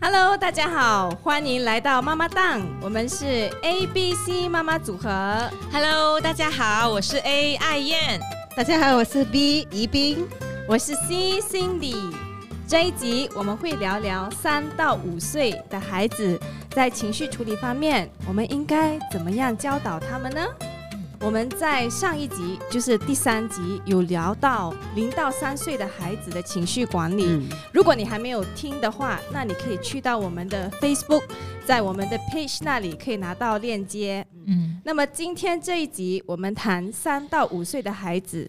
Hello，大家好，欢迎来到妈妈档，我们是 A B C 妈妈组合。Hello，大家好，我是 A 爱燕。大家好，我是 B 宜宾。我是 C Cindy。这一集我们会聊聊三到五岁的孩子在情绪处理方面，我们应该怎么样教导他们呢？我们在上一集，就是第三集，有聊到零到三岁的孩子的情绪管理。嗯，如果你还没有听的话，那你可以去到我们的 Facebook，在我们的 page 那里可以拿到链接。嗯那么今天这一集，我们谈三到五岁的孩子。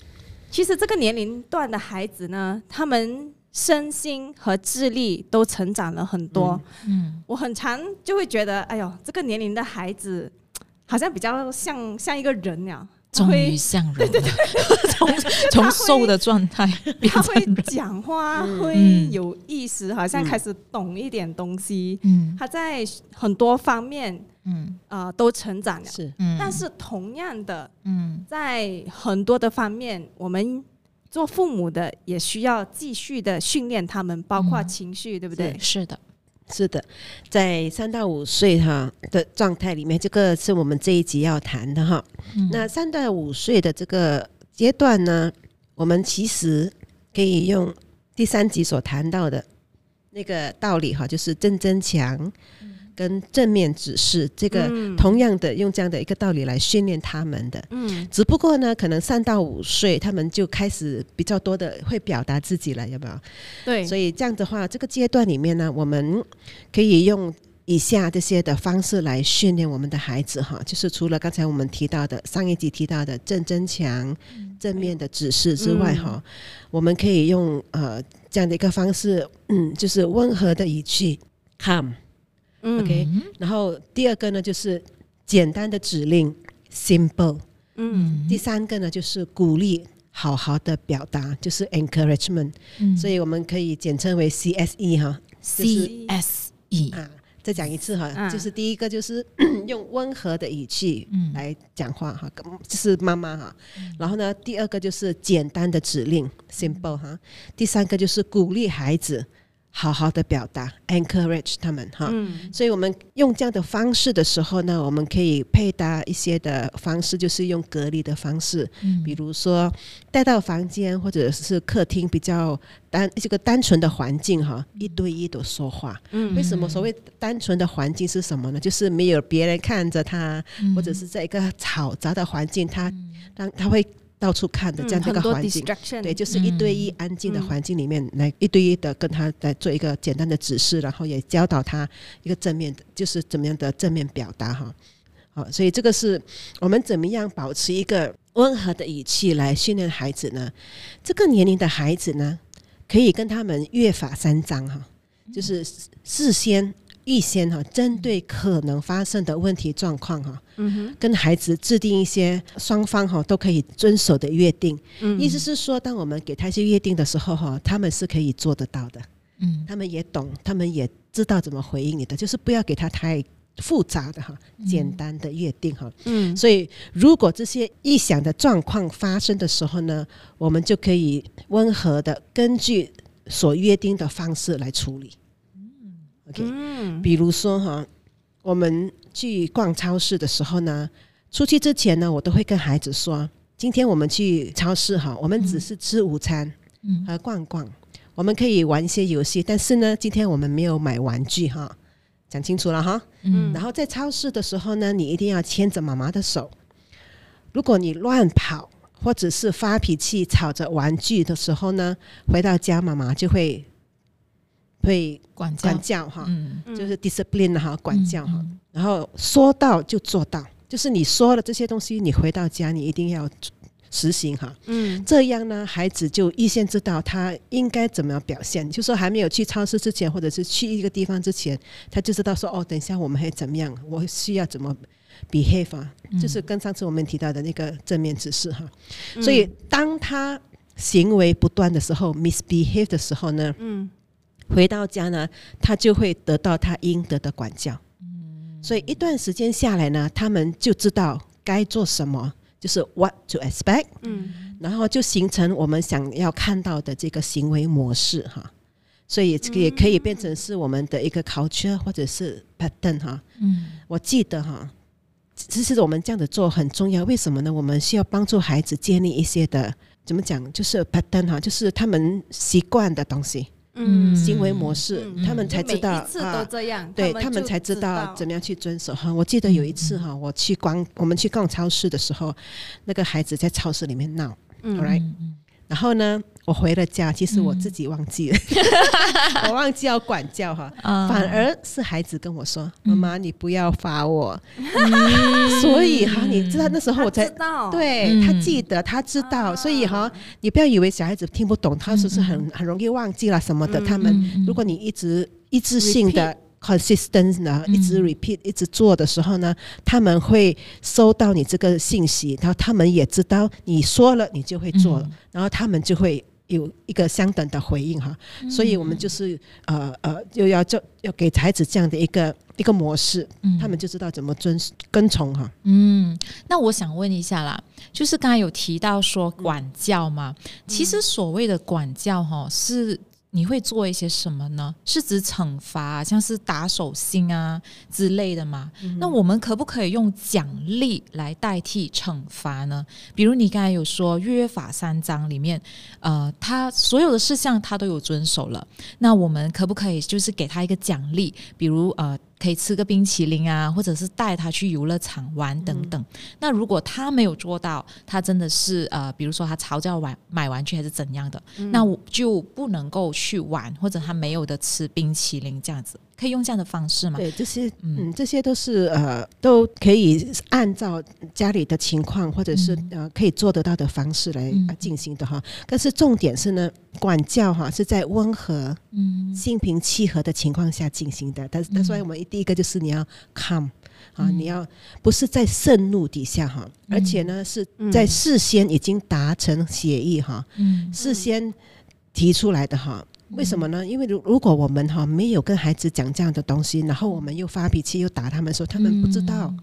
其实这个年龄段的孩子呢，他们身心和智力都成长了很多。嗯我很常就会觉得，哎呦，这个年龄的孩子好像比较像像一个人呀，他终会于像人了，从从瘦的状态变他会。讲话，嗯会嗯。有意识，好像嗯开始懂一点东西。嗯。他在很多方面嗯。呃都成长了，是。嗯。但是同样的，嗯。在很多的方面，我们做父母的也需要继续的训练他们，包括嗯。情绪，对不对？是的，是的，在三到五岁哈的状态里面，这个是我们这一集要谈的哈。嗯。那三到五岁的这个阶段呢，我们其实可以用第三集所谈到的那个道理哈，就是正增强跟正面指示，这个嗯。同样的用这样的一个道理来训练他们的。嗯。只不过呢，可能三到五岁，他们就开始比较多的会表达自己了，有没有？对，所以这样的话，这个阶段里面呢，我们可以用以下这些的方式来训练我们的孩子哈，就是除了刚才我们提到的上一集提到的正增强、正面的指示之外哈，我们可以用呃这样的一个方式，嗯，就是温和的语气 calm，嗯。OK 嗯然后第二个呢就是简单的指令 simple，嗯。第三个呢就是鼓励。好好的表达就是 encouragement，、嗯。所以我们可以简称为 CSE 哈，C S E 啊，再讲一次哈，嗯。就是第一个就是 用温和的语气嗯。来讲话哈，跟就是妈妈哈。然后呢，第二个就是简单的指令 simple 哈，第三个就是鼓励孩子好好的表达 encourage 他们哈。嗯。所以我们用这样的方式的时候呢，我们可以配搭一些的方式，就是用隔离的方式，嗯。比如说带到房间或者是客厅比较单这个单纯的环境哈，一对一的说话。嗯。为什么所谓单纯的环境是什么呢？就是没有别人看着他，嗯。或者是在一个嘈杂的环境，他让他会到处看的这样的一个环境。对，就是一对一安静的环境里面，来一对一的跟他来做一个简单的指示，然后也教导他一个正面的，就是怎么样的正面表达哈。好，所以这个是我们怎么样保持一个温和的语气来训练孩子呢？这个年龄的孩子呢，可以跟他们约法三章哈，就是事先预先哈，针对可能发生的问题状况哈，嗯哼，跟孩子制定一些双方哈都可以遵守的约定。嗯。意思是说，当我们给他一些约定的时候哈，他们是可以做得到的，嗯。他们也懂，他们也知道怎么回应你的，就是不要给他太复杂的哈，简单的约定哈。嗯。所以，如果这些臆想的状况发生的时候呢，我们就可以温和的根据所约定的方式来处理。OK，嗯比如说哈，我们去逛超市的时候呢，出去之前呢，我都会跟孩子说，今天我们去超市哈，我们只是吃午餐嗯和逛逛，我们可以玩一些游戏，但是呢，今天我们没有买玩具哈，讲清楚了哈。嗯然后在超市的时候呢，你一定要牵着妈妈的手。如果你乱跑或者是发脾气吵着玩具的时候呢，回到家妈妈就会会管教。管教哈，就是 discipline 哈，管教哈。嗯然后说到就做到，就是你说了这些东西，你回到家你一定要实行哈。嗯。这样呢，孩子就预先知道他应该怎么样表现。就说还没有去超市之前，或者是去一个地方之前，他就知道说哦，等一下我们会怎么样，我需要怎么 behave 啊，嗯。就是跟上次我们提到的那个正面指示哈。嗯。所以当他行为不断的时候，misbehave 的时候呢，嗯回到家呢，他就会得到他应得的管教。嗯所以一段时间下来呢，他们就知道该做什么，就是 what to expect，嗯然后就形成我们想要看到的这个行为模式哈。所以这个也可以变成是我们的一个 culture 或者是 pattern 哈。嗯我记得哈，其实我们这样子做很重要，为什么呢？我们需要帮助孩子建立一些的怎么讲，就是 pattern 哈，就是他们习惯的东西、嗯。行为模式，嗯。他们才知道每一次都这样，对他们才知知道。怎么样去遵守。哈。我记得有一次哈，我去逛我们去逛超市的时候，那个孩子在超市里面闹嗯，alright，嗯然后呢，我回了家，其实我自己忘记了，我忘记要管教哈，啊。反而是孩子跟我说：“嗯。妈妈，你不要罚我。”所以哈，你知道那时候我才知道，对嗯。他记得，他知道，啊。所以哈，你不要以为小孩子听不懂，他是不是很很容易忘记了什么的。嗯他们嗯如果你一直一致性的 consistent 呢，嗯。一直 repeat 一直做的时候呢，他们会收到你这个信息，然后他们也知道你说了，你就会做了，嗯。然后他们就会。有一个相等的回应哈，嗯。所以我们就是呃呃，又要就要给孩子这样的一个一个模式，嗯。他们就知道怎么遵跟从哈。嗯，那我想问一下啦，就是刚才有提到说管教嘛，其实所谓的管教哈，是你会做一些什么呢？是指惩罚，像是打手心啊之类的吗？那我们可不可以用奖励来代替惩罚呢？比如你刚才有说约法三章里面，呃，他所有的事项他都有遵守了，那我们可不可以就是给他一个奖励，比如呃，可以吃个冰淇淋啊，或者是带他去游乐场玩等等。那如果他没有做到，他真的是呃，比如说他吵架玩买玩具还是怎样的，那我就不能够去玩，或者他没有的吃冰淇淋这样子，可以用这样的方式吗？对，这些嗯嗯，这些都是呃，都可以按照家里的情况或者是、呃可以做得到的方式来、进行的哈。但是重点是呢，管教哈是在温和、嗯心平气和的情况下进行的。但是，但是我们第一个就是你要 calm 啊，嗯你要不是在盛怒底下哈，而且呢是嗯在事先已经达成协议哈，嗯事先提出来的哈。为什么呢？因为如如果我们哈没有跟孩子讲这样的东西，然后我们又发脾气又打他们的时候，他们不知道，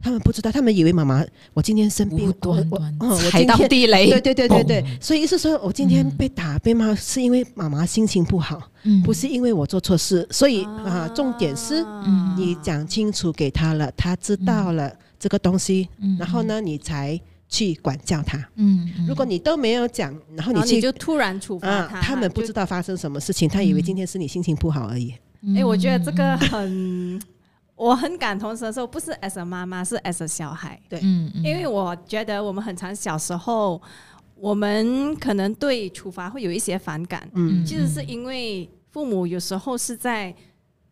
他们不知道，他们以为妈妈我今天生病无，端我端。我踩到地雷，对对对对对，所以意思说我今天嗯被打被骂是因为妈妈心情不好，嗯。不是因为我做错事，所以啊，重点是嗯。你讲清楚给他了，他知道了这个东西，嗯。然后呢，你才去管教他。嗯，嗯。如果你都没有讲，然后你你去就突然处罚啊，他，他们不知道发生什么事情，他以为今天是你心情不好而已。哎、我觉得这个很，我很感同身受，不是 as a 妈妈，是 as a 小孩，对，嗯因为我觉得我们很常小时候，我们可能对处罚会有一些反感，嗯其实是因为父母有时候是在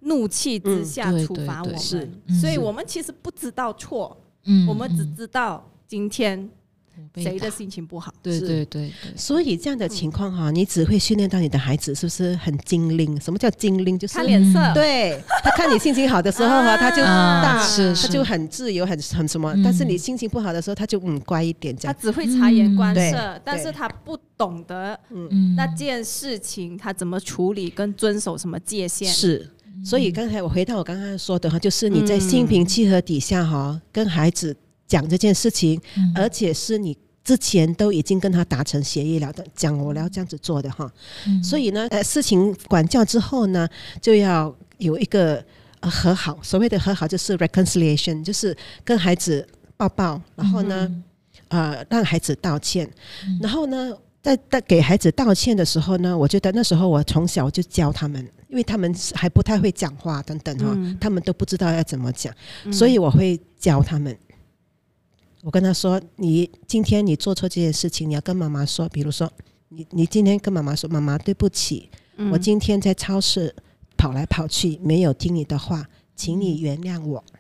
怒气之下处罚我们，所以我们其实不知道错，嗯我们只嗯。知道今天谁的心情不好。对对对对，所以这样的情况哈，你只会训练到你的孩子是不是很精灵？什么叫精灵？就是看脸色，嗯对他看你心情好的时候哈，啊他就啊大，是是他就很自由，很很什么嗯。但是你心情不好的时候，他就嗯乖一点这样。他只会察言观嗯色，但是他不懂得嗯那件事情他怎么处理跟遵守什么界限。是，所以刚才我回到我刚刚说的哈，就是你在心平气和底下哈，跟孩子讲这件事情，嗯而且是你。之前都已经跟他达成协议了的，讲我要这样子做的哈，嗯所以呢，呃，事情管教之后呢，就要有一个呃和好。所谓的和好就是 reconciliation，就是跟孩子抱抱，然后呢，呃，让孩子道歉，嗯然后呢，在在给孩子道歉的时候呢，我觉得那时候我从小就教他们，因为他们还不太会讲话等等哈，嗯他们都不知道要怎么讲，嗯所以我会教他们。我跟他说：“你今天你做错这件事情，你要跟妈妈说。比如说，你你今天跟妈妈说，妈妈对不起，嗯我今天在超市跑来跑去，没有听你的话，请你原谅我。嗯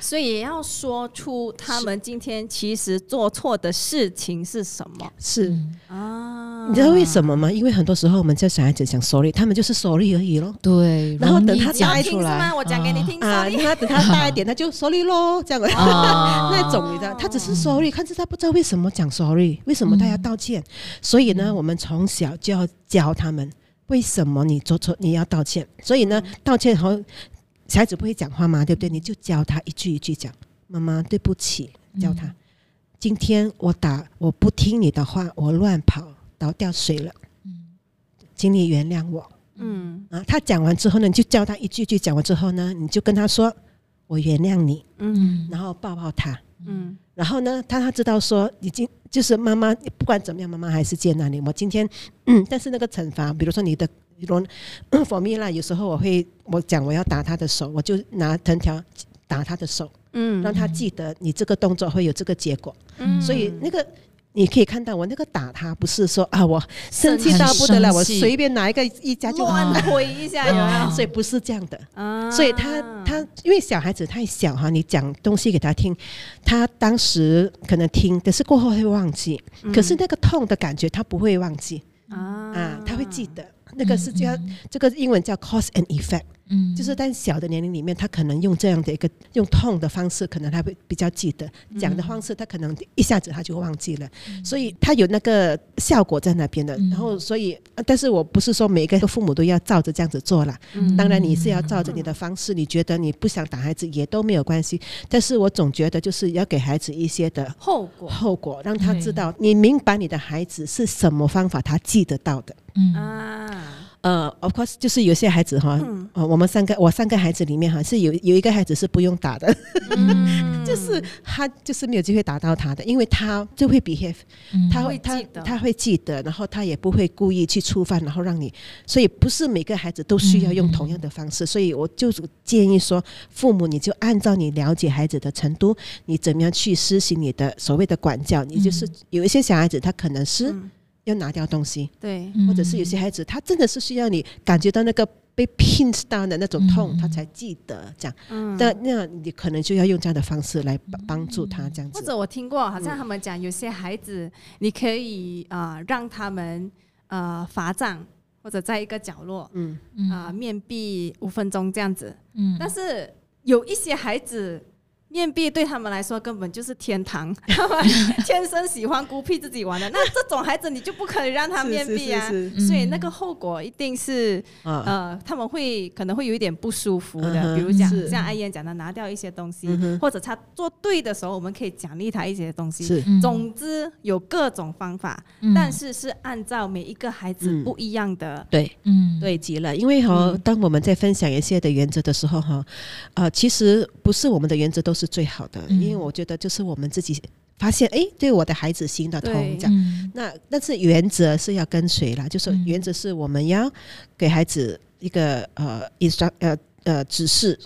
所以也要说出他们今天其实做错的事情是什么是，嗯啊？你知道为什么吗？因为很多时候我们叫小孩子讲 sorry，他们就是 sorry 而已咯。对，然后等他大一点是讲出来吗？我讲给你听。啊，sorry 他等他大一点，他就 sorry 咯，这样 那种你知道，他只是 sorry，可是他不知道为什么讲 sorry，为什么他要道歉。所以呢，我们从小就要教他们为什么你做错你要道歉。所以呢，道歉后小孩子不会讲话嘛，对不对？你就教他一句一句讲，妈妈对不起，教他。今天我打我不听你的话，我乱跑倒掉水了，嗯请你原谅我。嗯啊。他讲完之后呢，你就教他一句句讲完之后呢，你就跟他说：“我原谅你。”嗯然后抱抱他。嗯然后呢，他他知道说已经就是妈妈不管怎么样，妈妈还是接纳你。我今天，嗯，但是那个惩罚，比如说你的，比如 for me 啦，有时候我会我讲我要打他的手，我就拿藤条打他的手，嗯让他记得你这个动作会有这个结果。嗯所以那个你可以看到，我那个打他不是说啊我生气到不得了，我随便拿一个一家就好乱了。推一下？所以不是这样的，啊所以他他因为小孩子太小哈，你讲东西给他听，他当时可能听，可是过后会忘记。可是那个痛的感觉他不会忘记啊啊，他会记得。那个是叫嗯这个英文叫 cause and effect，嗯就是在小的年龄里面，他可能用这样的一个用痛的方式，可能他会比较记得；讲的方式，他可能一下子他就忘记了。所以他有那个效果在那边的。嗯然后，所以，呃但是我不是说每个父母都要照着这样子做啦。嗯当然，你是要照着你的方式，你觉得你不想打孩子也都没有关系。但是我总觉得就是要给孩子一些的后果后果，让他知道你明白你的孩子是什么方法，他记得到的。嗯啊，呃，of course，就是有些孩子哈，嗯。呃，我们三个，我三个孩子里面哈是有有一个孩子是不用打的，嗯。就是他就是没有机会打到他的，因为他就会 behave，嗯。他会他他会记得，然后他也不会故意去触犯，然后让你，所以不是每个孩子都需要用同样的方式，所以我就建议说，父母你就按照你了解孩子的程度，你怎么样去施行你的所谓的管教，你就是有一些小孩子他可能是嗯要拿掉东西，对，嗯或者是有些孩子他真的是需要你感觉到那个。被 pinch 到的那种痛，嗯他才记得这样。嗯那那你可能就要用这样的方式来帮帮助他这样子。或者我听过，好像他们讲有些孩子，你可以啊、呃让他们呃罚站，或者在一个角落嗯，啊、面壁五分钟这样子。嗯但是有一些孩子。面壁对他们来说根本就是天堂，他 们天生喜欢孤僻自己玩的。那这种孩子你就不可以让他面壁啊，是是是是。所以那个后果一定是啊，呃，他们会可能会有一点不舒服的，嗯比如讲像阿燕讲的，拿掉一些东西，嗯或者他做对的时候，我们可以奖励他一些东西。是。嗯。总之有各种方法，嗯。但是是按照每一个孩子嗯。不一样的。对。嗯。对极了。因为哈、嗯。当我们在分享一些的原则的时候哈，呃，其实不是我们的原则都是最好的，嗯。因为我觉得就是我们自己发现，哎，对我的孩子行得通对。这样。嗯。那但是原则是要跟随啦，就是嗯原则是我们要给孩子一个呃呃呃指示，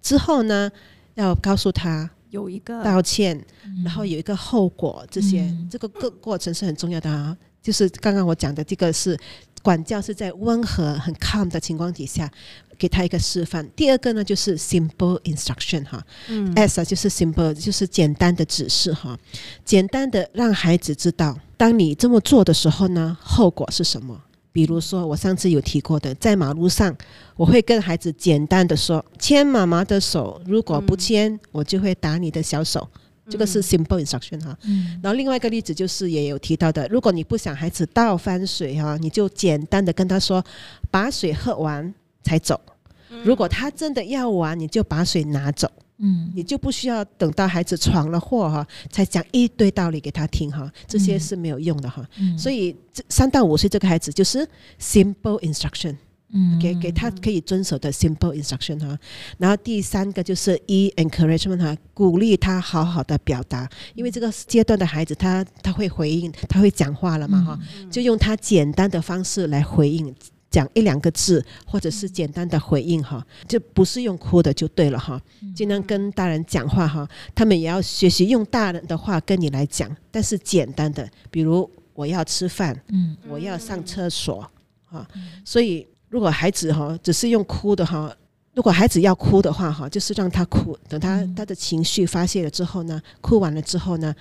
之后呢要告诉他有一个道歉，然后有一个后果，这些、嗯。这个过过程是很重要的啊。就是刚刚我讲的这个是管教是在温和很 calm 的情况底下给他一个示范。第二个呢就是 simple instruction 哈、嗯 s 啊就是 simple 就是简单的指示哈，简单的让孩子知道，当你这么做的时候呢，后果是什么。比如说，我上次有提过的，在马路上，我会跟孩子简单的说：“牵妈妈的手，如果不嗯牵，我就会打你的小手。”这个是 simple instruction 哈。嗯然后另外一个例子就是也有提到的，如果你不想孩子倒翻水哈，你就简单的跟他说，把水喝完才走。如果他真的要玩，你就把水拿走，嗯你就不需要等到孩子闯了祸哈，才讲一堆道理给他听哈，这些嗯是没有用的哈。嗯所以这三到五岁这个孩子就是 simple instruction。嗯。给给他可以遵守的 simple instruction 哈，然后第三个就是 e encouragement 哈，鼓励他好好的表达，因为这个阶段的孩子他他会回应，他会讲话了嘛哈，就用他简单的方式来回应。讲一两个字，或者是简单的回应哈，就不是用哭的就对了哈。尽量跟大人讲话哈，他们也要学习用大人的话跟你来讲，但是简单的，比如我要吃饭，嗯。我要上厕所啊，所以如果孩子哈只是用哭的哈，如果孩子要哭的话哈，就是让他哭，等他嗯。他的情绪发泄了之后呢，哭完了之后呢，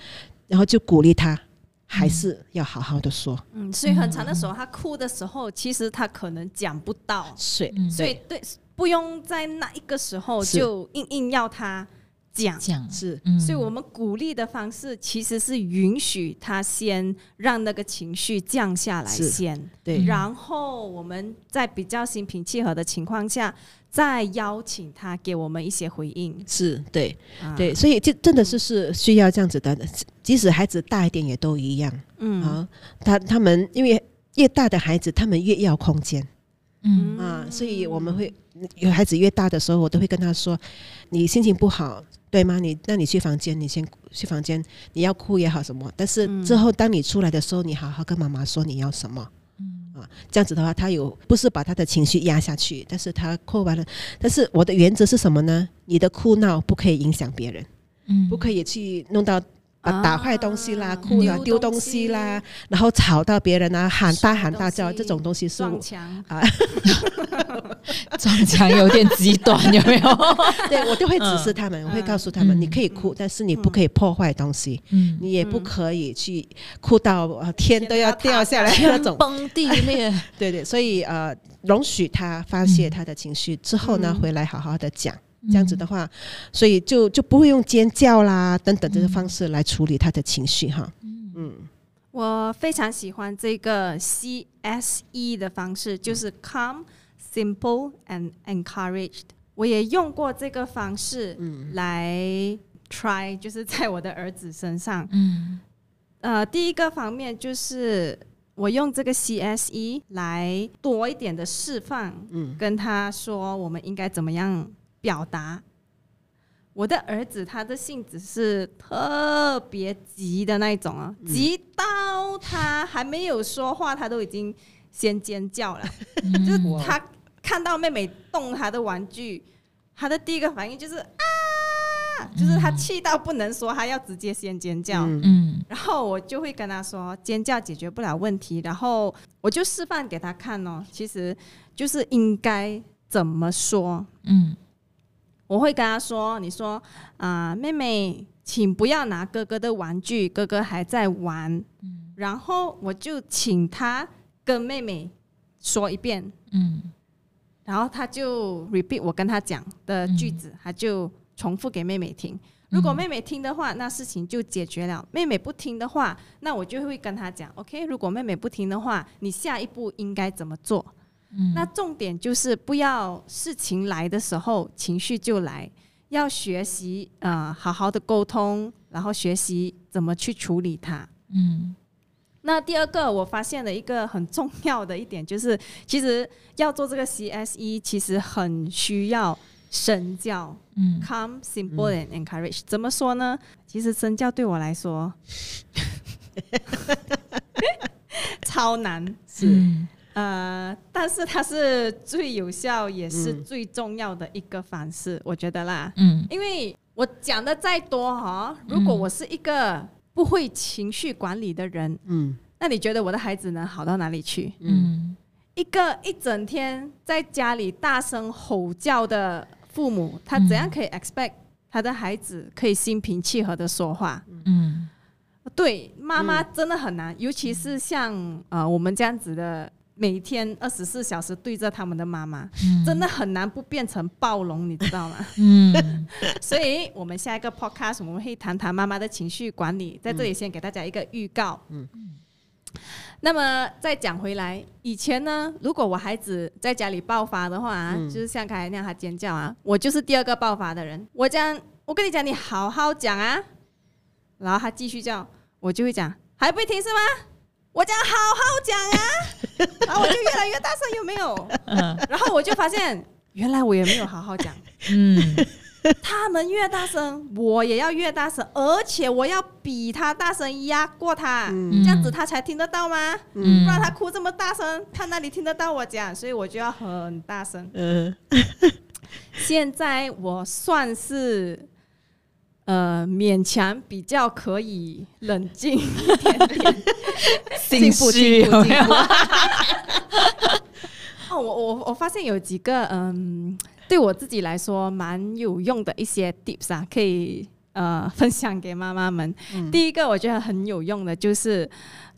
然后就鼓励他，还是要好好的说，嗯，所以很长的时候，他哭的时候，其实他可能讲不到，是，嗯。所以对，不用在那一个时候就硬硬要他讲。讲是嗯所以，我们鼓励的方式其实是允许他先让那个情绪降下来先，对，然后我们在比较心平气和的情况下，再邀请他给我们一些回应。是对啊对，，所以这真的是是需要这样子的，即使孩子大一点也都一样嗯啊。他他们因为越大的孩子，他们越要空间。嗯啊，所以我们会有孩子越大的时候，我都会跟他说：“你心情不好，对吗？你那你去房间，你先去房间，你要哭也好什么。但是嗯之后当你出来的时候，你好好跟妈妈说你要什么。”嗯啊，这样子的话，他有不是把他的情绪压下去，但是他哭完了。但是我的原则是什么呢？你的哭闹不可以影响别人，嗯不可以去弄到啊打坏东西啦、啊哭啦、丢丢东东西西啦，然后吵到别人啊，喊大喊大叫，这种东西是撞墙，撞墙有点极端，有没有？对我就会指示他们，我会告诉他们，嗯。你可以哭，但是你不可以破坏东西，嗯，你也不可以去哭到呃天都要掉下来那种。崩地裂。对对，所以呃，容许他发泄他的情绪之后呢，嗯。回来好好的讲。这样子的话，所以就就不会用尖叫啦等等这些方式来处理他的情绪哈。嗯。我非常喜欢这个 CSE 的方式，就是 calm、simple and encouraged。我也用过这个方式来 try，就是在我的儿子身上。嗯。呃，第一个方面就是我用这个 CSE 来多一点的释放，嗯。跟他说我们应该怎么样表达。我的儿子他的性子是特别急的那一种啊，急到他还没有说话，他都已经先尖叫了。就是他看到妹妹动他的玩具，他的第一个反应就是啊，就是他气到不能说，他要直接先尖叫。嗯嗯然后我就会跟他说，尖叫解决不了问题，然后我就示范给他看哦，其实就是应该怎么说。嗯我会跟他说：“你说啊、妹妹，请不要拿哥哥的玩具，哥哥还在玩。然后我就请他跟妹妹说一遍，嗯然后他就 repeat 我跟他讲的句子，他就重复给妹妹听。如果妹妹听的话，那事情就解决了；妹妹不听的话，那我就会跟他讲，OK。如果妹妹不听的话，你下一步应该怎么做？嗯。那重点就是不要事情来的时候情绪就来，要学习呃好好的沟通，然后学习怎么去处理它。嗯。那第二个，我发现了一个很重要的一点，就是其实要做这个 CSE，其实很需要身教。嗯，come,、simple and encourage。怎么说呢？其实身教对我来说 超难，是呃，但是它是最有效也是嗯。最重要的一个方式，我觉得啦。嗯。因为我讲的再多哈，如果我是一个不会情绪管理的人，嗯。那你觉得我的孩子能好到哪里去？嗯。一个一整天在家里大声吼叫的父母，他怎样可以 expect 他的孩子可以心平气和的说话？嗯。对，妈妈真的很难，尤其是像呃我们这样子的，每天二十四小时对着他们的妈妈，嗯真的很难不变成暴龙，你知道吗？嗯 所以，我们下一个 podcast 我们会谈谈妈妈的情绪管理，在这里先给大家一个预告。嗯。那么再讲回来，以前呢，如果我孩子在家里爆发的话啊，就是像刚才那样他尖叫啊，我就是第二个爆发的人。我讲，我跟你讲，你好好讲啊，然后他继续叫，我就会讲，还不会听是吗？我讲好好讲啊，然后我就越来越大声，有没有？嗯然后我就发现，原来我也没有好好讲。嗯他们越大声，我也要越大声，而且我要比他大声压过他，这样子他才听得到吗？嗯不然他哭这么大声，他哪里听得到我讲？所以我就要很大声。嗯现在我算是呃勉强比较可以冷静 一点点。心虚有没有？哦，我我我发现有几个嗯，对我自己来说蛮有用的一些 tips 啊，可以呃 分享给妈妈们。第一个我觉得很有用的就是，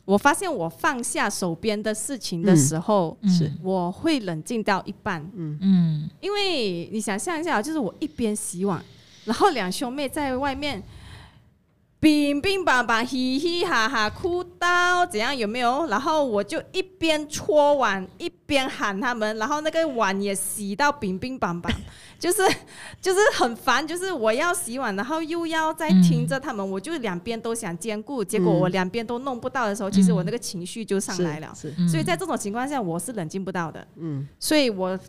我发现我放下手边的事情的时候，是。我会冷静到一半，嗯。嗯。因为你想象一下，就是我一边洗碗，然后两兄妹在外面。乒乒乓乓，嘻嘻哈哈，哭到怎样有没有？然后我就一边搓碗一边喊他们，然后那个碗也洗到乒乒乓乓，就是就是很烦，就是我要洗碗，然后又要再听着他们，我就两边都想兼顾，结果我两边都弄不到的时候，其实我那个情绪就上来了。所以在这种情况下，我是冷静不到的。嗯所以我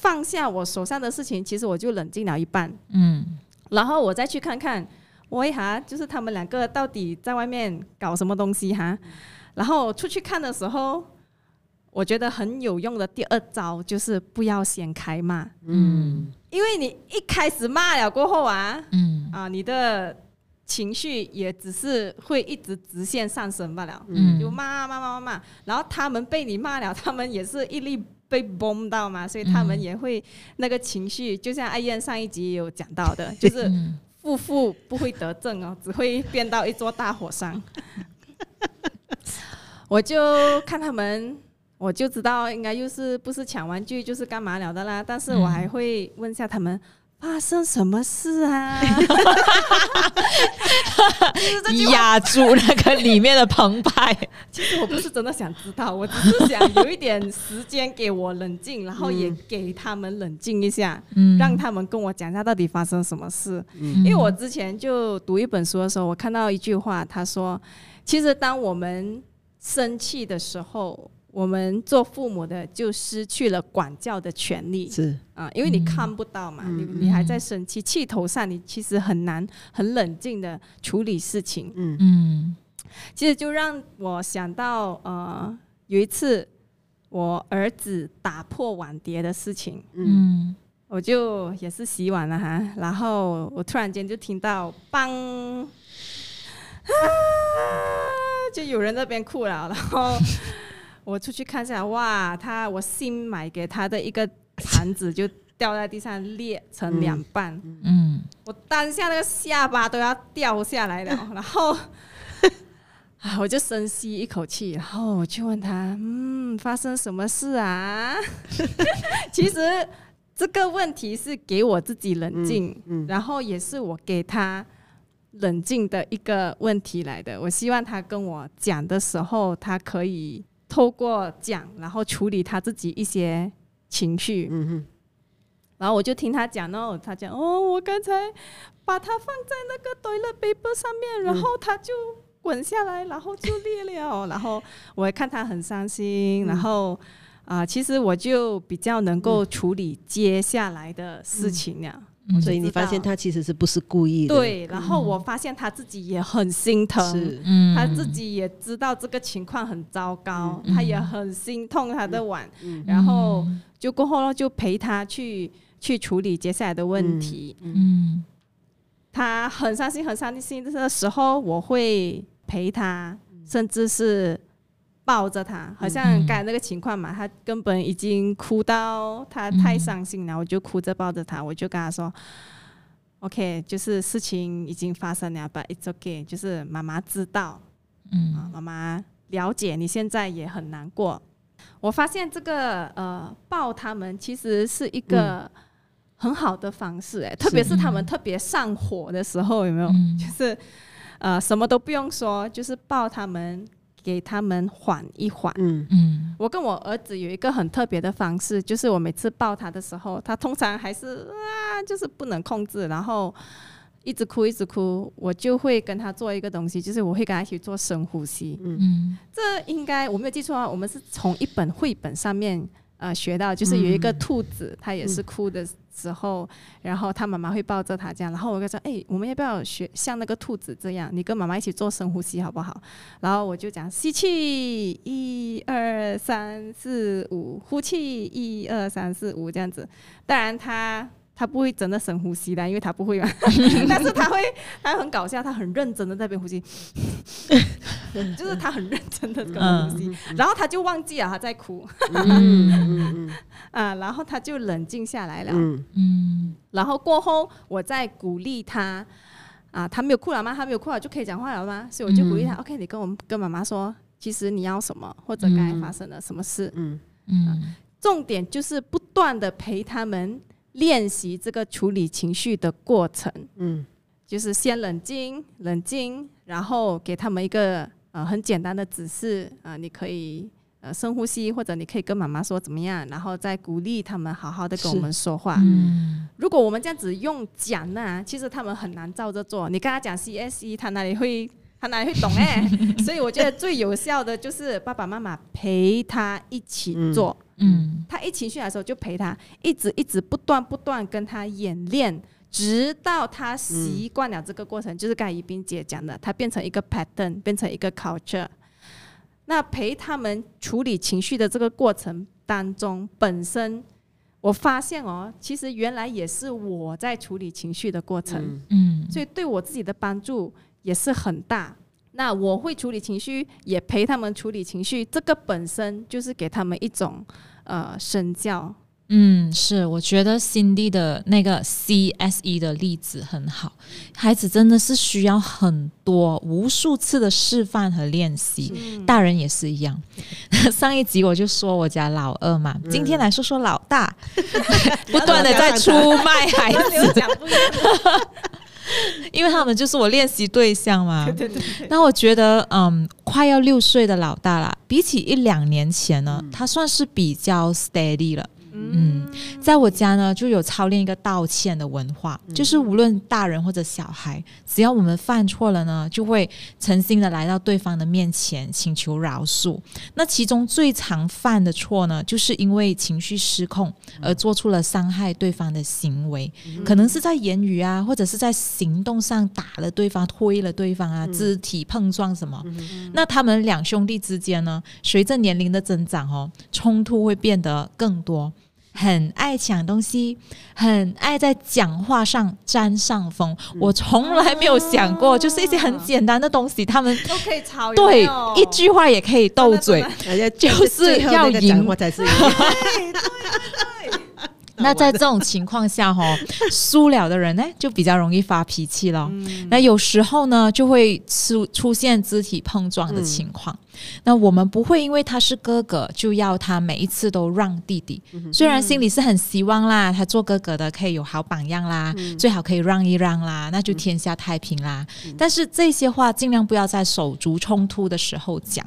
放下我手上的事情，其实我就冷静了一半，嗯。然后我再去看看，我一下就是他们两个到底在外面搞什么东西哈。然后出去看的时候，我觉得很有用的第二招就是不要先开骂，嗯。因为你一开始骂了过后啊，嗯。啊，你的情绪也只是会一直直线上升罢了。嗯。就骂骂骂骂骂，然后他们被你骂了，他们也是一力被崩到嘛，所以他们也会那个情绪，就像艾燕上一集有讲到的，就是嗯负负不会得正哦，只会变到一座大火山。我就看他们，我就知道应该又是不是抢玩具就是干嘛了的啦，但是我还会问一下他们。发生什么事啊？压住那个里面的澎湃。其实我不是真的想知道，我只是想有一点时间给我冷静，然后也给他们冷静一下，嗯让他们跟我讲一下到底发生什么事。嗯因为我之前就读一本书的时候，我看到一句话，他说，其实当我们生气的时候，我们做父母的就失去了管教的权利。是，啊，因为你看不到嘛，嗯你你还在生气，气头上，你其实很难很冷静的处理事情。嗯。嗯。其实就让我想到，呃，有一次我儿子打破碗碟的事情，嗯。嗯我就也是洗碗了哈，然后我突然间就听到“梆 ”，啊，就有人在那边哭了，然后我出去看一下，哇，他我新买给他的一个盘子就掉在地上裂成两半，嗯我当下那个下巴都要掉下来了，然后 啊，我就深吸一口气，然后我去问他，嗯，发生什么事啊？其实这个问题是给我自己冷静，嗯然后也是我给他冷静的一个问题来的。我希望他跟我讲的时候，他可以透过讲，然后处理他自己一些情绪。嗯哼然后我就听他讲哦，他讲哦，我刚才把它放在那个 toilet paper 上面，然后它就滚下来，然后就裂了。然后我也看他很伤心，然后啊、其实我就比较能够处理接下来的事情了。嗯。所以你发现他其实是不是故意的？对，然后我发现他自己也很心疼。是，嗯。他自己也知道这个情况很糟糕，嗯。他也很心痛他的碗，嗯。然后就过后就陪他去去处理接下来的问题。嗯。他很伤心、很伤心的时候，我会陪他，甚至是抱着他，好像刚才那个情况嘛，他根本已经哭到他太伤心了，我就哭着抱着他，我就跟他说：“OK，就是事情已经发生了，but it's okay，就是妈妈知道啊，嗯妈妈了解你现在也很难过。”我发现这个呃抱他们其实是一个很好的方式、哎，特别是他们特别上火的时候，有没有？嗯。就是呃什么都不用说，就是抱他们，给他们缓一缓。嗯嗯我跟我儿子有一个很特别的方式，就是我每次抱他的时候，他通常还是啊，就是不能控制，然后一直哭一直哭，我就会跟他做一个东西，就是我会跟他一起做深呼吸。嗯这应该我没有记错啊，我们是从一本绘本上面呃学到，就是有一个兔子，它也是哭的时候，然后他妈妈会抱着他这样，然后我就说，哎，我们要不要学像那个兔子这样？你跟妈妈一起做深呼吸好不好？然后我就讲吸气，一二三四五，呼气，一二三四五这样子。当然他。他不会真的深呼吸的，因为他不会嘛。但是他会，他很搞笑，他很认真的在那边呼吸，就是他很认真的跟我呼吸，然后他就忘记了他在哭 啊，然后他就冷静下来了。嗯嗯然后过后，我再鼓励他啊，他没有哭了吗？他没有哭了就可以讲话了吗？所以我就鼓励他、o k 你跟我们跟妈妈说，其实你要什么，或者刚才发生了什么事。嗯嗯重点就是不断的陪他们练习这个处理情绪的过程。嗯就是先冷静，冷静，然后给他们一个呃很简单的指示啊、呃你可以呃深呼吸，或者你可以跟妈妈说怎么样，然后再鼓励他们好好的跟我们说话。嗯如果我们这样子用讲呢，其实他们很难照着做。你跟他讲 CSE，他哪里会他哪里会懂哎？所以我觉得最有效的就是爸爸妈妈陪他一起做。嗯他一情绪来的时候就陪他，一直一直不断不断跟他演练，直到他习惯了这个过程，就是刚才宜宾姐讲的，他变成一个 pattern，变成一个 culture。那陪他们处理情绪的这个过程当中，本身我发现哦，其实原来也是我在处理情绪的过程。嗯嗯所以对我自己的帮助也是很大。那我会处理情绪，也陪他们处理情绪，这个本身就是给他们一种呃身教。嗯，是，我觉得 Cindy 的那个 CSE 的例子很好，孩子真的是需要很多无数次的示范和练习。嗯大人也是一样。上一集我就说我家老二嘛，今天来说说老大，不断的在出卖孩子，因为他们就是我练习对象嘛。对对对对，那我觉得，嗯，快要六岁的老大啦，比起一两年前呢，他算是比较 steady 了。嗯，在我家呢，就有操练一个道歉的文化，就是无论大人或者小孩，只要我们犯错了呢，就会诚心的来到对方的面前请求饶恕。那其中最常犯的错呢，就是因为情绪失控而做出了伤害对方的行为，可能是在言语啊，或者是在行动上打了对方、推了对方啊，肢体碰撞什么。那他们两兄弟之间呢，随着年龄的增长哦，冲突会变得更多。很爱抢东西，很爱在讲话上占上风。我从来没有想过，就是一些很简单的东西，他们都可以吵，有对一句话也可以斗嘴。而且就是要赢我才是那在这种情况下，哈，输了的人呢，就比较容易发脾气了。那有时候呢，就会出出现肢体碰撞的情况。那我们不会因为他是哥哥，就要他每一次都让弟弟。虽然心里是很希望啦，他做哥哥的可以有好榜样啦，最好可以让一让啦，那就天下太平啦。但是这些话尽量不要在手足冲突的时候讲。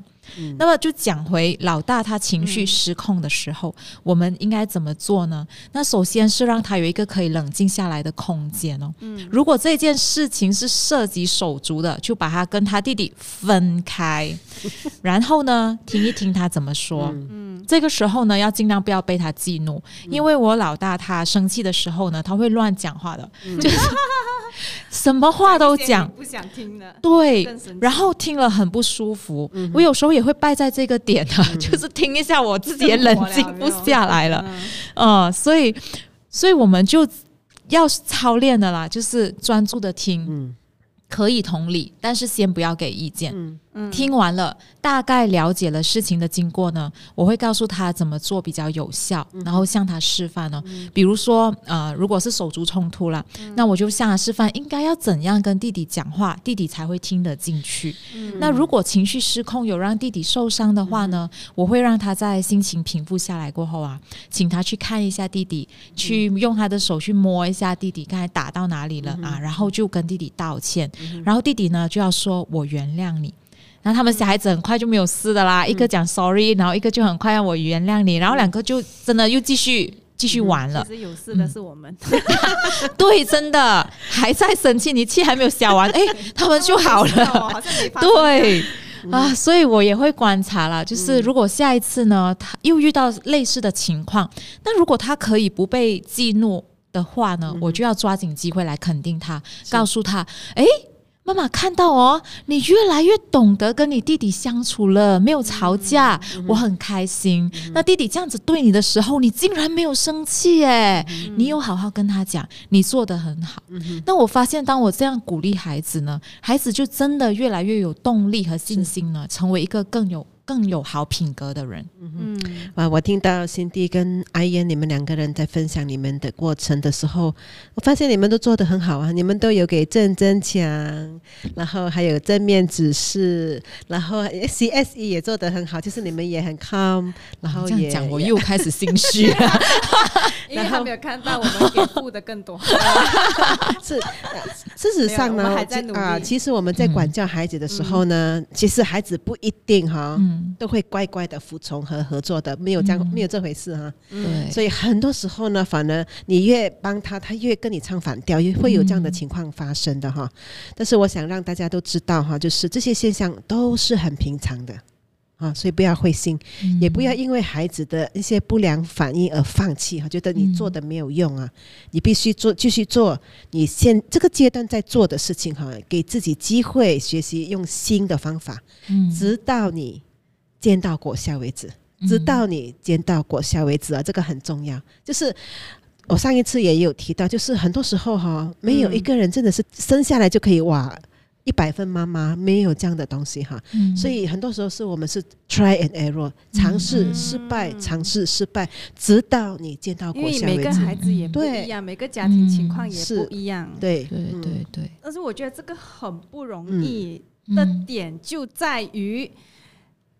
那么就讲回老大他情绪失控的时候，我们应该怎么做呢？那首先是让他有一个可以冷静下来的空间哦。如果这件事情是涉及手足的，就把他跟他弟弟分开，然后呢，听一听他怎么说。嗯。这个时候呢，要尽量不要被他激怒，因为我老大他生气的时候呢，他会乱讲话的，就是 什么话都讲。不想听了，对。然后听了很不舒服。我有时候也会败在这个点啊，就是听一下我自己也冷静不下来了。嗯呃，所以，所以我们就要操练的啦，就是专注的听，嗯可以同理，但是先不要给意见。嗯听完了，大概了解了事情的经过呢，我会告诉他怎么做比较有效，然后向他示范哦。比如说，呃，如果是手足冲突了，那我就向他示范应该要怎样跟弟弟讲话，弟弟才会听得进去。那如果情绪失控有让弟弟受伤的话呢，我会让他在心情平复下来过后啊，请他去看一下弟弟，去用他的手去摸一下弟弟刚才打到哪里了啊，然后就跟弟弟道歉，然后弟弟呢就要说我原谅你。然后他们小孩子很快就没有事的啦，一个讲 sorry，然后一个就很快让我原谅你，然后两个就真的又继续继续玩了。其实有事的是我们，对，真的还在生气，你气还没有消完，哎，他们就好了。对。啊，所以我也会观察啦，就是如果下一次呢，他又遇到类似的情况，那如果他可以不被激怒的话呢，我就要抓紧机会来肯定他，告诉他，诶，妈妈看到哦，你越来越懂得跟你弟弟相处了，没有吵架，我很开心。那弟弟这样子对你的时候，你竟然没有生气，哎，你有好好跟他讲，你做的很好。那我发现，当我这样鼓励孩子呢，孩子就真的越来越有动力和信心呢，成为一个更有更有好品格的人。嗯，哇！我听到辛迪跟阿燕你们两个人在分享你们的过程的时候，我发现你们都做得很好啊！你们都有给正增强，然后还有正面指示，然后 CSE 也做得很好，就是你们也很 calm，然后也这样讲，我又开始心虚了。因为他没有看到我们给付的更多。是，呃事实上呢啊，其实我们在管教孩子的时候呢，其实孩子不一定哈、嗯，都会乖乖的服从和合作的，没有这样、嗯。没有这回事哈、对，所以很多时候呢，反而你越帮他，他越跟你唱反调，也会有这样的情况发生的哈。但是我想让大家都知道哈，就是这些现象都是很平常的啊，所以不要灰心，嗯。也不要因为孩子的一些不良反应而放弃哈，觉得你做的没有用啊，你必须做，继续做你现这个阶段在做的事情哈，给自己机会学习用新的方法，嗯。直到你见到果效为止。直到你见到果效为止啊，这个很重要。就是我上一次也有提到，就是很多时候哈、没有一个人真的是生下来就可以哇一百分妈妈，没有这样的东西哈。嗯所以很多时候是我们是 try and error，尝试嗯失败，尝试失败，直到你见到因果效为止。为每个孩子也不一样，每个家庭情况也不一样。对对嗯对对但是我觉得这个很不容易嗯的点就在于，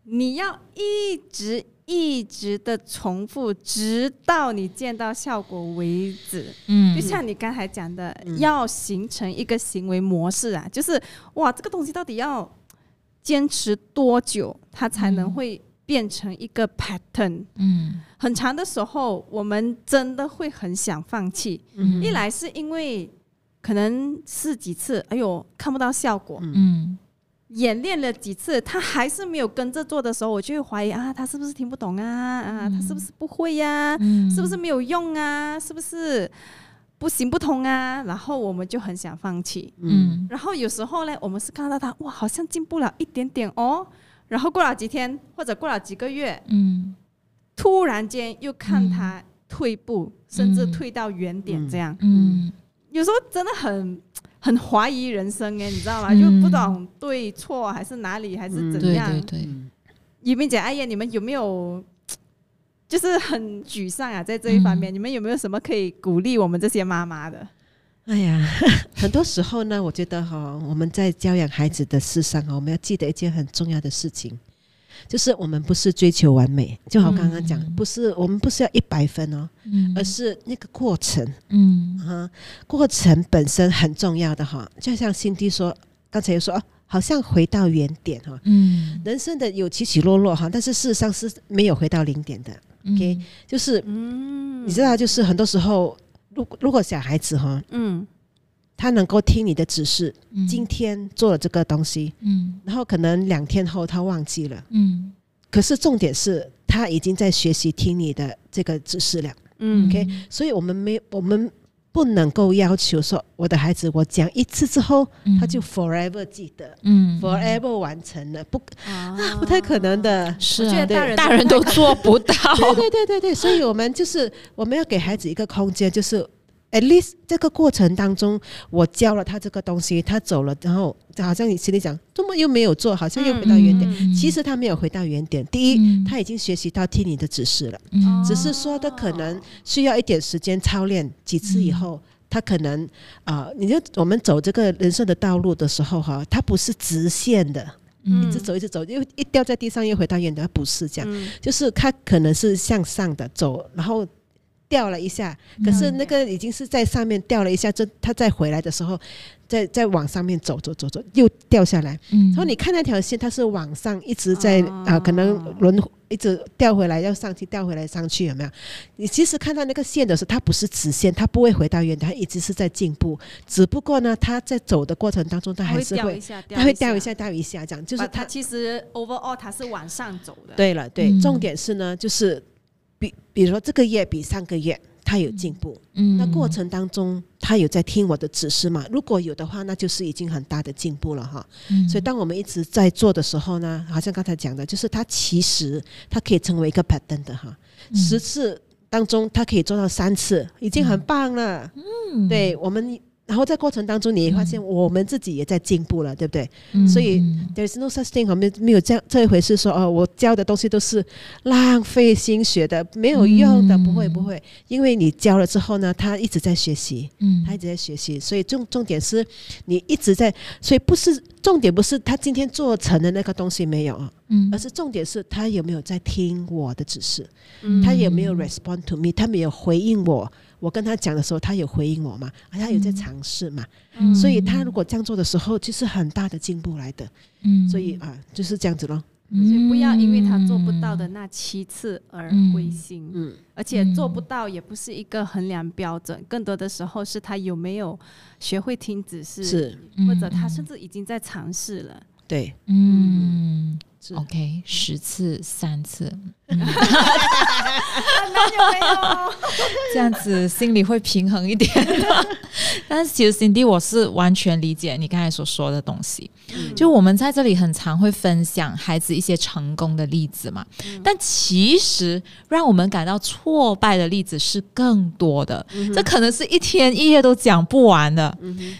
你要一直一直的重复，直到你见到效果为止。嗯。就像你刚才讲的，嗯要形成一个行为模式啊，就是哇，这个东西到底要坚持多久，它才能嗯。会变成一个 pattern？嗯。很长的时候，我们真的会很想放弃。嗯。一来是因为可能试几次，哎呦看不到效果，嗯演练了几次，他还是没有跟着做的时候，我就会怀疑啊，他是不是听不懂啊？啊，他是不是不会呀、嗯是不是没有用啊？是不是不行不通啊？然后我们就很想放弃。嗯然后有时候呢，我们是看到他哇，好像进步了一点点哦。然后过了几天或者过了几个月，嗯突然间又看他退步，甚至嗯退到原点这样。嗯有时候真的很很怀疑人生哎，你知道吗？嗯就不懂对错还是哪里还是怎对样。对对，于明姐、艾燕，你们有没有就是很沮丧啊？在这一方面，嗯你们有没有什么可以鼓励我们这些妈妈的？哎呀，很多时候呢，我觉得哈、我们在教养孩子的事上哈，我们要记得一件很重要的事情，就是我们不是追求完美，就好刚刚讲，嗯不是我们不是要一百分哦，嗯而是那个过程，嗯哈、过程本身很重要的哈。就像辛迪说，刚才又说，哦好像回到原点哈。嗯人生的有起起落落哈，但是事实上是没有回到零点的。OK，就是嗯你知道，就是很多时候，如果如果小孩子哈，嗯他能够听你的指示，嗯。今天做了这个东西，嗯。然后可能两天后他忘记了，嗯。可是重点是他已经在学习听你的这个指示了。嗯。OK，所以我们没我们不能够要求说我的孩子我讲一次之后嗯。他就 forever 记得、嗯。forever 完成了，不啊 不太可能的。是啊，我觉得大人大人都做不到，对对对对对，所以我们就是我们要给孩子一个空间，就是 at least 这个过程当中，我教了他这个东西，他走了，然后好像你心里讲，怎么又没有做，好像又回到原点。嗯其实他没有回到原点。第一，嗯他已经学习到听你的指示了，嗯只是说他可能需要一点时间操练几次以后。他可能啊、你就我们走这个人生的道路的时候哈，它不是直线的，嗯一直走一直走，又一掉在地上又回到原点，它不是这样。嗯就是它可能是向上的走，然后掉了一下，可是那个已经是在上面掉了一下，这它再回来的时候，再再往上面走走走走，又掉下来。嗯然后你看那条线，它是往上一直在哦啊、可能轮一直掉回来，要上去，掉回来上去，有没有？你其实看到那个线的时候，它不是直线，它不会回到原点，它一直是在进步。只不过呢，它在走的过程当中，它它还是会，它会掉一下，掉一下，这样就是它它其实 overall 它是往上走的。对了，对，嗯重点是呢，就是比比如说这个月比上个月他有进步，嗯那过程当中他有在听我的指示吗？如果有的话，那就是已经很大的进步了哈。嗯所以当我们一直在做的时候呢，好像刚才讲的，就是他其实他可以成为一个 pattern 的哈，嗯十次当中他可以做到三次，已经很棒了。嗯对我们然后在过程当中，你也发现我们自己也在进步了，对不对？嗯。所以嗯 There's no such thing，没没有这样这一回事说哦，我教的东西都是浪费心血的，没有用的，嗯不会不会，因为你教了之后呢，他一直在学习，嗯。他一直在学习，所以重重点是你一直在，所以不是重点不是他今天做成的那个东西没有啊，嗯。而是重点是他有没有在听我的指示，嗯。他有没有 respond to me，他没有回应我。我跟他讲的时候，他有回应我嘛？啊他有在尝试嘛？嗯所以他如果这样做的时候，就是很大的进步来的。嗯所以啊，就是这样子咯。所以不要因为他做不到的那七次而灰心，嗯，而且做不到也不是一个衡量标准，更多的时候是他有没有学会听指示，是或者他甚至已经在尝试了。对，嗯是，OK，十次三次，有没有？这样子心里会平衡一点。但是其实 Cindy，我是完全理解你刚才所说的东西。就我们在这里很常会分享孩子一些成功的例子嘛，但其实让我们感到挫败的例子是更多的。这可能是一天一夜都讲不完的。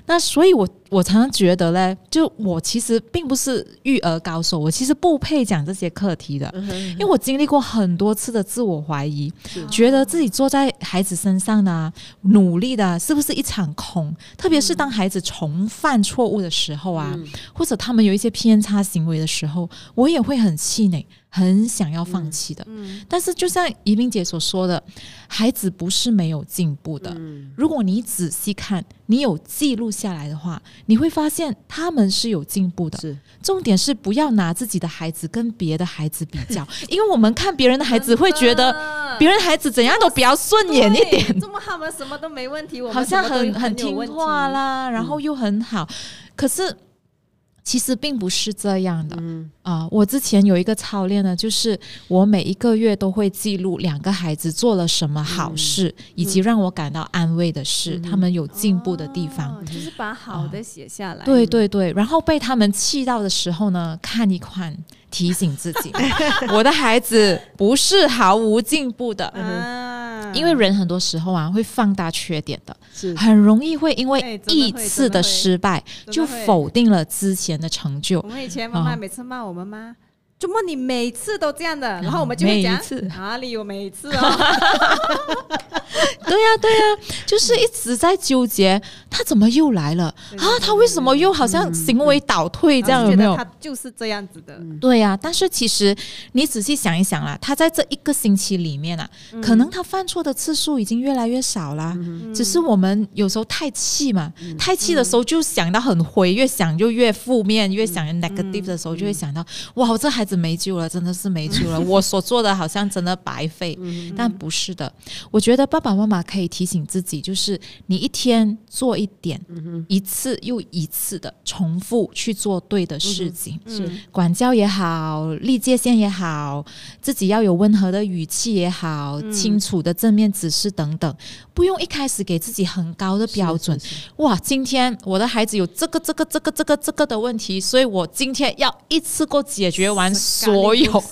那所以我，我常常觉得嘞，就我其实并不是育儿高手，我其实不配讲这些课题的，因为我经历过很多次的自我怀疑，觉得自己坐在孩子身上的、啊、努力的啊、是不是一场空？特别是当孩子重犯错误的时候啊，或者他们有一些偏差行为的时候，我也会很气馁，很想要放弃的。但是就像宜冰姐所说的，孩子不是没有进步的。如果你仔细看，你有记录下来的话，你会发现他们是有进步的。是重点是不要拿自己的孩子跟别的孩子比较，因为我们看别人的孩子会觉得别人孩子怎样都比较顺眼一点，对，这么他们什么都没问题，好像很很听话。啦，然后又很好，可是。其实并不是这样的啊、我之前有一个操练呢，就是我每一个月都会记录两个孩子做了什么好事，以及让我感到安慰的事，他们有进步的地方。哦就是把好的写下来。对对对，然后被他们气到的时候呢，看一看，提醒自己，我的孩子不是毫无进步的。啊，因为人很多时候啊会放大缺点的，是很容易会因哎为一次的失败就否定了之前的成就我。们以前妈妈啊每次骂我我们吗。怎么你每次都这样的？然后我们就会讲次哪里有每一次哦？对呀、对呀、就是一直在纠结他怎么又来了啊？他为什么又好像行为倒退这样？有没有？他就是这样子的。对呀、但是其实你仔细想一想啦，他在这一个星期里面啊，嗯可能他犯错的次数已经越来越少啦。只是我们有时候太气嘛，太气的时候就想到很灰，越想就越负面，越想 negative 的时候就会想到，哇，我这孩子没救了，真的是没救了，我所做的好像真的白费。但不是的，我觉得爸爸妈妈可以提醒自己，就是你一天做一点，一次又一次的重复去做对的事情。是管教也好，立界限也好，自己要有温和的语气也好，清楚的正面指示等等，不用一开始给自己很高的标准。哇，今天我的孩子有这个、这个、这个、这个、这个的问题，所以我今天要一次过解决完所有。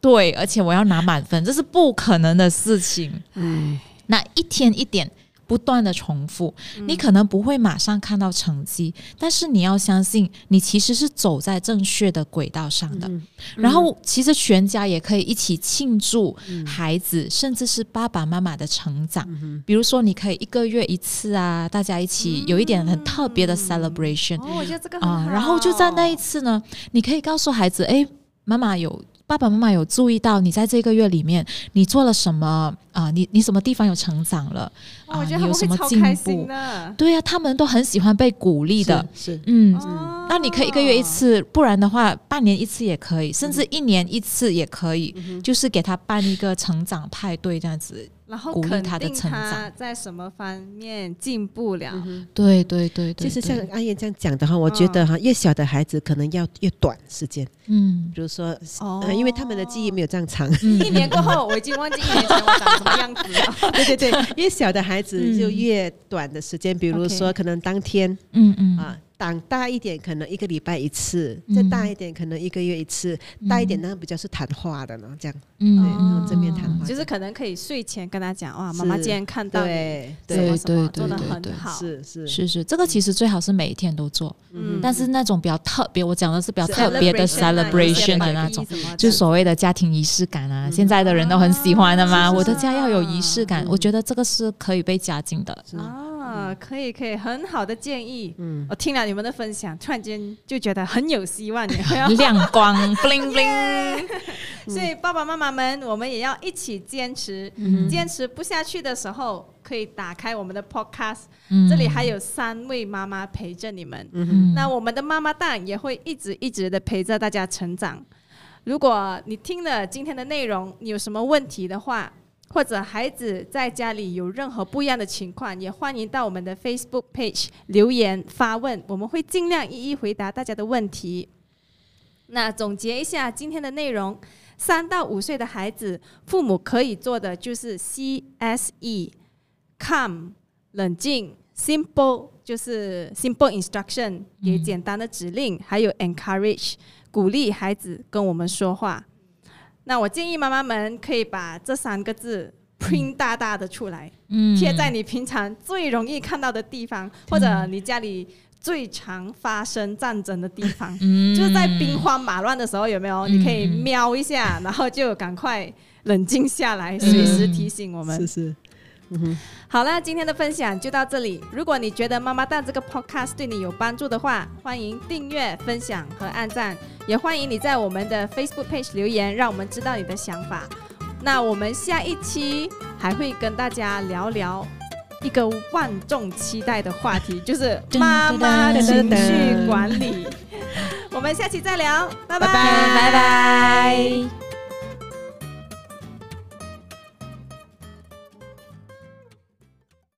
对，而且我要拿满分，这是不可能的事情。嗯那一天一点不断的重复，你可能不会马上看到成绩，但是你要相信，你其实是走在正确的轨道上的。然后，其实全家也可以一起庆祝孩子，甚至是爸爸妈妈的成长。比如说，你可以一个月一次啊，大家一起有一点很特别的 celebration 哦，我觉得这个很啊、好。然后就在那一次呢，你可以告诉孩子，哎，妈妈有。爸爸妈妈有注意到你在这个月里面你做了什么啊、你你什么地方有成长了啊、哦我觉得你有什么进步？对呀、他们都很喜欢被鼓励的。是是嗯，哦那你可以一个月一次，不然的话半年一次也可以，甚至一年一次也可以，就是给他办一个成长派对这样子。然后鼓励肯定他的成长。在什么方面进步了。对对对对，其实像阿燕这样讲的话，我觉得哈，越小的孩子可能要越短时间，嗯。比如说，哦。呃，因为他们的记忆没有这样长。嗯。一年过后，我已经忘记一年前我长什么样子了。对对对，越小的孩子嗯。就越短的时间，比如说可能当天嗯嗯。啊，长大一点可能一个礼拜一次，嗯。再大一点可能一个月一次，大一点呢比较是谈话的呢，这样。嗯。对那种正面谈话就是可能可以睡前跟他讲，哇，妈妈是今天看到你对什么对什么对做的对对。很好，是是。是是，这个其实最好是每一天都做，嗯。但是那种比较特别，我讲的是比较特别的 celebration 的那种，就所谓的家庭仪式感啊，嗯。现在的人都很喜欢的嘛。啊我的家要有仪式感，嗯。我觉得这个是可以被加进的。是啊，可以可以，很好的建议。嗯我听了你们的分享，突然间就觉得很有希望？亮光，bling bling，所以爸爸妈妈们，我们也要一起坚持。嗯坚持不下去的时候，可以打开我们的 Podcast，、嗯这里还有三位妈妈陪着你们。嗯那我们的妈妈蛋也会一直一直的陪着大家成长。如果你听了今天的内容，你有什么问题的话，或者孩子在家里有任何不一样的情况，也欢迎到我们的 Facebook page 留言发问，我们会尽量一一回答大家的问题。那总结一下今天的内容：三到五岁的孩子，父母可以做的就是 CSE，calm 冷静，simple 就是 simple instruction 给简单的指令，还有 encourage 鼓励孩子跟我们说话。那我建议妈妈们可以把这三个字 print 大大的出来，嗯贴在你平常最容易看到的地方，或者你家里最常发生战争的地方。嗯就是在兵荒马乱的时候，有没有？嗯你可以瞄一下，然后就赶快冷静下来，随时提醒我们。是是，好了，今天的分享就到这里。如果你觉得妈妈蛋这个 podcast 对你有帮助的话，欢迎订阅、分享和按赞，也欢迎你在我们的 Facebook page 留言，让我们知道你的想法。那我们下一期还会跟大家聊聊一个万众期待的话题，就是妈妈情绪管理。我们下期再聊，拜拜拜拜拜拜。